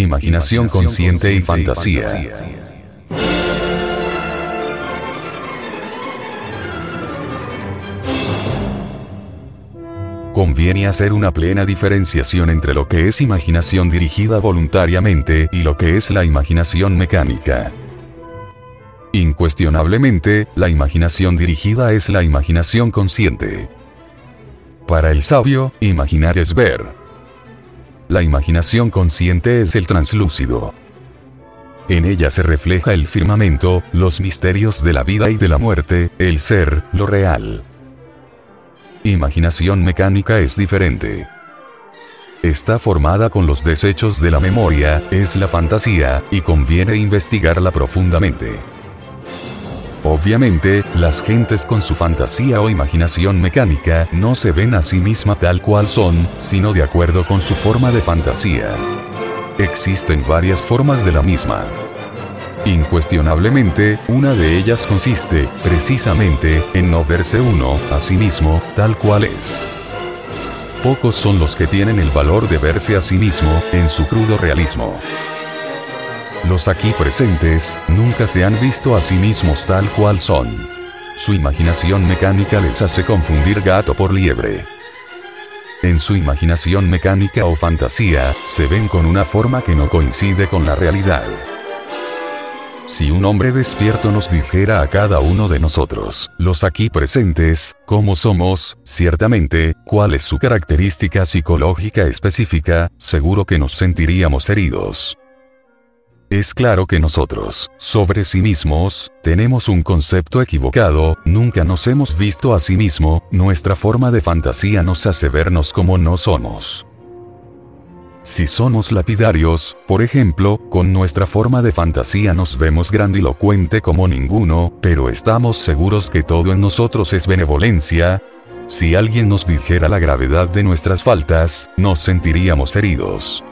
Imaginación consciente y fantasía. Conviene hacer una plena diferenciación entre lo que es imaginación dirigida voluntariamente y lo que es la imaginación mecánica. Incuestionablemente, la imaginación dirigida es la imaginación consciente. Para el sabio, imaginar es ver. La imaginación consciente es el translúcido. En ella se refleja el firmamento, los misterios de la vida y de la muerte, el ser, lo real. Imaginación mecánica es diferente. Está formada con los desechos de la memoria, es la fantasía, y conviene investigarla profundamente. Obviamente, las gentes con su fantasía o imaginación mecánica no se ven a sí misma tal cual son, sino de acuerdo con su forma de fantasía. Existen varias formas de la misma. Incuestionablemente, una de ellas consiste, precisamente, en no verse uno, a sí mismo, tal cual es. Pocos son los que tienen el valor de verse a sí mismo, en su crudo realismo. Los aquí presentes, nunca se han visto a sí mismos tal cual son. Su imaginación mecánica les hace confundir gato por liebre. En su imaginación mecánica o fantasía, se ven con una forma que no coincide con la realidad. Si un hombre despierto nos dijera a cada uno de nosotros, los aquí presentes, cómo somos, ciertamente, cuál es su característica psicológica específica, seguro que nos sentiríamos heridos. Es claro que nosotros, sobre sí mismos, tenemos un concepto equivocado, nunca nos hemos visto a sí mismo, nuestra forma de fantasía nos hace vernos como no somos. Si somos lapidarios, por ejemplo, con nuestra forma de fantasía nos vemos grandilocuente como ninguno, pero estamos seguros que todo en nosotros es benevolencia. Si alguien nos dijera la gravedad de nuestras faltas, nos sentiríamos heridos.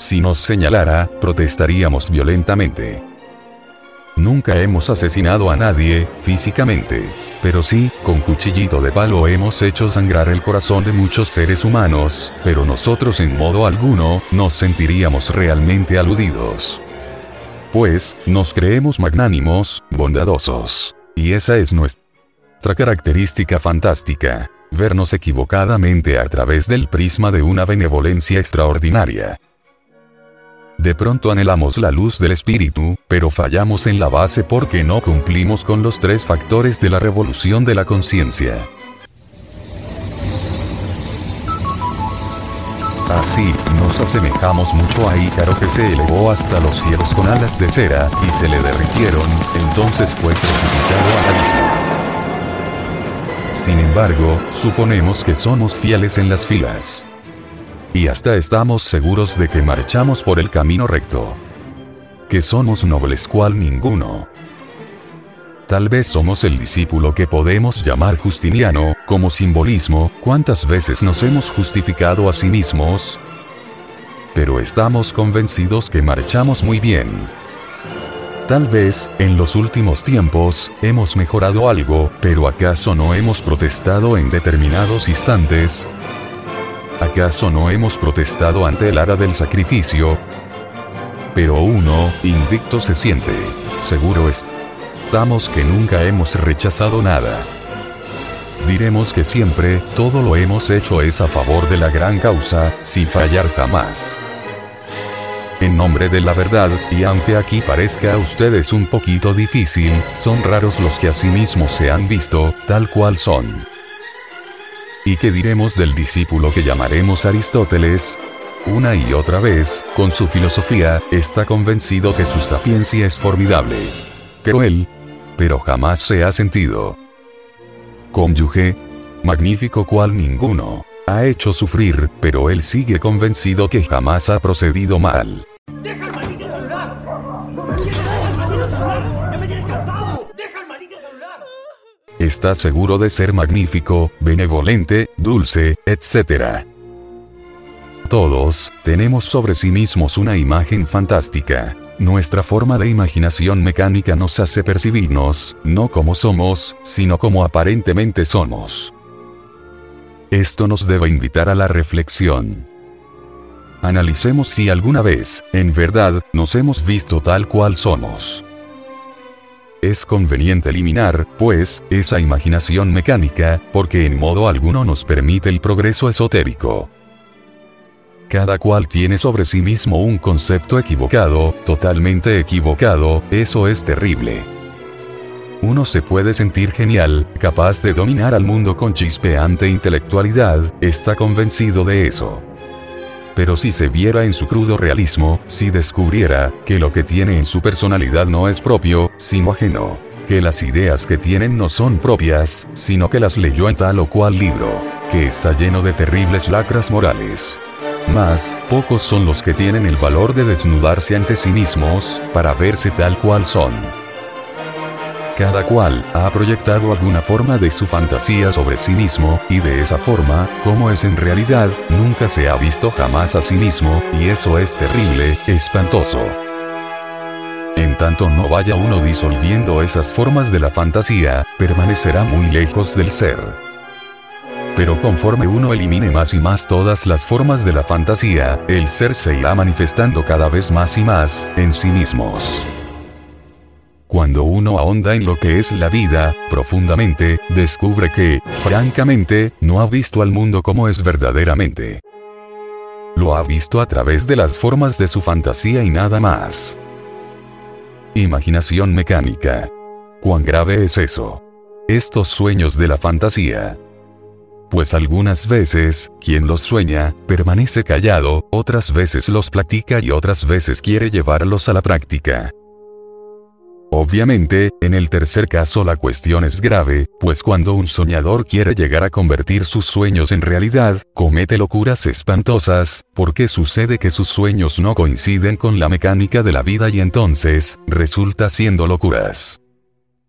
Si nos señalara, protestaríamos violentamente. Nunca hemos asesinado a nadie, físicamente. Pero sí, con cuchillito de palo hemos hecho sangrar el corazón de muchos seres humanos, pero nosotros en modo alguno, nos sentiríamos realmente aludidos. Pues, nos creemos magnánimos, bondadosos. Y esa es nuestra característica fantástica. Vernos equivocadamente a través del prisma de una benevolencia extraordinaria. De pronto anhelamos la luz del espíritu, pero fallamos en la base porque no cumplimos con los tres factores de la revolución de la conciencia. Así, nos asemejamos mucho a Ícaro que se elevó hasta los cielos con alas de cera, y se le derritieron, entonces fue precipitado al abismo. Sin embargo, suponemos que somos fieles en las filas. Y hasta estamos seguros de que marchamos por el camino recto. Que somos nobles cual ninguno. Tal vez somos el discípulo que podemos llamar Justiniano, como simbolismo, ¿cuántas veces nos hemos justificado a sí mismos? Pero estamos convencidos que marchamos muy bien. Tal vez, en los últimos tiempos, hemos mejorado algo, pero ¿acaso no hemos protestado en determinados instantes? ¿Acaso no hemos protestado ante el hada del sacrificio? Pero uno, invicto se siente. Seguro estamos que nunca hemos rechazado nada. Diremos que siempre, todo lo hemos hecho es a favor de la gran causa, sin fallar jamás. En nombre de la verdad, y aunque aquí parezca a ustedes un poquito difícil, son raros los que a sí mismos se han visto, tal cual son. ¿Y qué diremos del discípulo que llamaremos Aristóteles? Una y otra vez, con su filosofía, está convencido que su sapiencia es formidable. Cruel. Pero jamás se ha sentido. Cónyuge. Magnífico cual ninguno. Ha hecho sufrir, pero él sigue convencido que jamás ha procedido mal. Está seguro de ser magnífico, benevolente, dulce, etc. Todos, tenemos sobre sí mismos una imagen fantástica. Nuestra forma de imaginación mecánica nos hace percibirnos, no como somos, sino como aparentemente somos. Esto nos debe invitar a la reflexión. Analicemos si alguna vez, en verdad, nos hemos visto tal cual somos. Es conveniente eliminar, pues, esa imaginación mecánica, porque en modo alguno nos permite el progreso esotérico. Cada cual tiene sobre sí mismo un concepto equivocado, totalmente equivocado, eso es terrible. Uno se puede sentir genial, capaz de dominar al mundo con chispeante intelectualidad, está convencido de eso. Pero si se viera en su crudo realismo, si descubriera, que lo que tiene en su personalidad no es propio, sino ajeno, que las ideas que tienen no son propias, sino que las leyó en tal o cual libro, que está lleno de terribles lacras morales, más, pocos son los que tienen el valor de desnudarse ante sí mismos, para verse tal cual son. Cada cual ha proyectado alguna forma de su fantasía sobre sí mismo, y de esa forma, como es en realidad, nunca se ha visto jamás a sí mismo, y eso es terrible, espantoso. En tanto no vaya uno disolviendo esas formas de la fantasía, permanecerá muy lejos del ser pero conforme uno elimine más y más todas las formas de la fantasía, el ser se irá manifestando cada vez más y más, en sí mismos. Cuando uno ahonda en lo que es la vida, profundamente, descubre que, francamente, no ha visto al mundo como es verdaderamente. Lo ha visto a través de las formas de su fantasía y nada más. Imaginación mecánica. ¿Cuán grave es eso? Estos sueños de la fantasía, pues algunas veces, quien los sueña, permanece callado, otras veces los platica y otras veces quiere llevarlos a la práctica. Obviamente, en el tercer caso la cuestión es grave, pues cuando un soñador quiere llegar a convertir sus sueños en realidad, comete locuras espantosas, porque sucede que sus sueños no coinciden con la mecánica de la vida y entonces, resulta siendo locuras.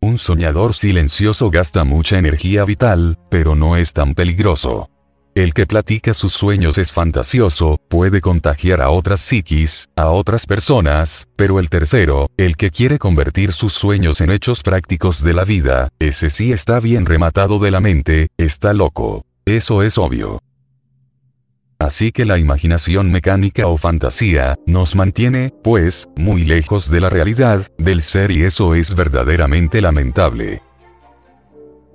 Un soñador silencioso gasta mucha energía vital, pero no es tan peligroso. El que platica sus sueños es fantasioso, puede contagiar a otras psiquis, a otras personas, pero el tercero, el que quiere convertir sus sueños en hechos prácticos de la vida, ese sí está bien rematado de la mente, está loco. Eso es obvio. Así que la imaginación mecánica o fantasía, nos mantiene, pues, muy lejos de la realidad, del ser y eso es verdaderamente lamentable.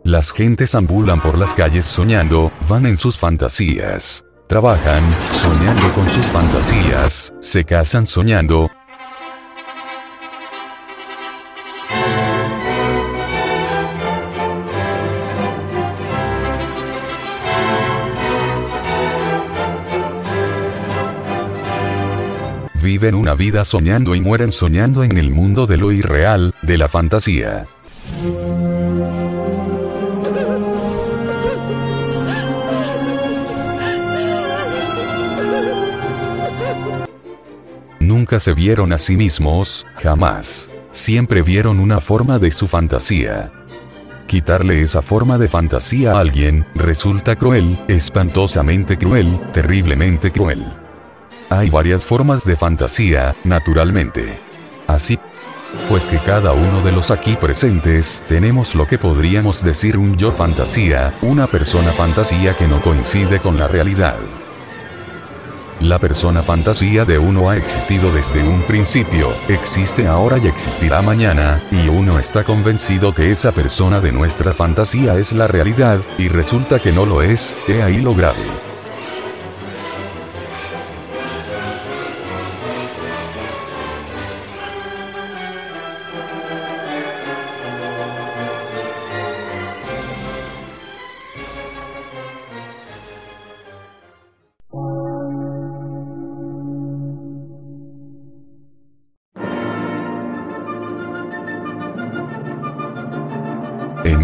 Las gentes ambulan por las calles soñando, van en sus fantasías. Trabajan, soñando con sus fantasías, se casan soñando, viven una vida soñando y mueren soñando en el mundo de lo irreal, de la fantasía. Nunca se vieron a sí mismos, jamás. Siempre vieron una forma de su fantasía. Quitarle esa forma de fantasía a alguien, resulta cruel, espantosamente cruel, terriblemente cruel. Hay varias formas de fantasía, naturalmente. Así, pues que cada uno de los aquí presentes tenemos lo que podríamos decir un yo fantasía, una persona fantasía que no coincide con la realidad. La persona fantasía de uno ha existido desde un principio, existe ahora y existirá mañana, y uno está convencido que esa persona de nuestra fantasía es la realidad, y resulta que no lo es, he ahí lo grave.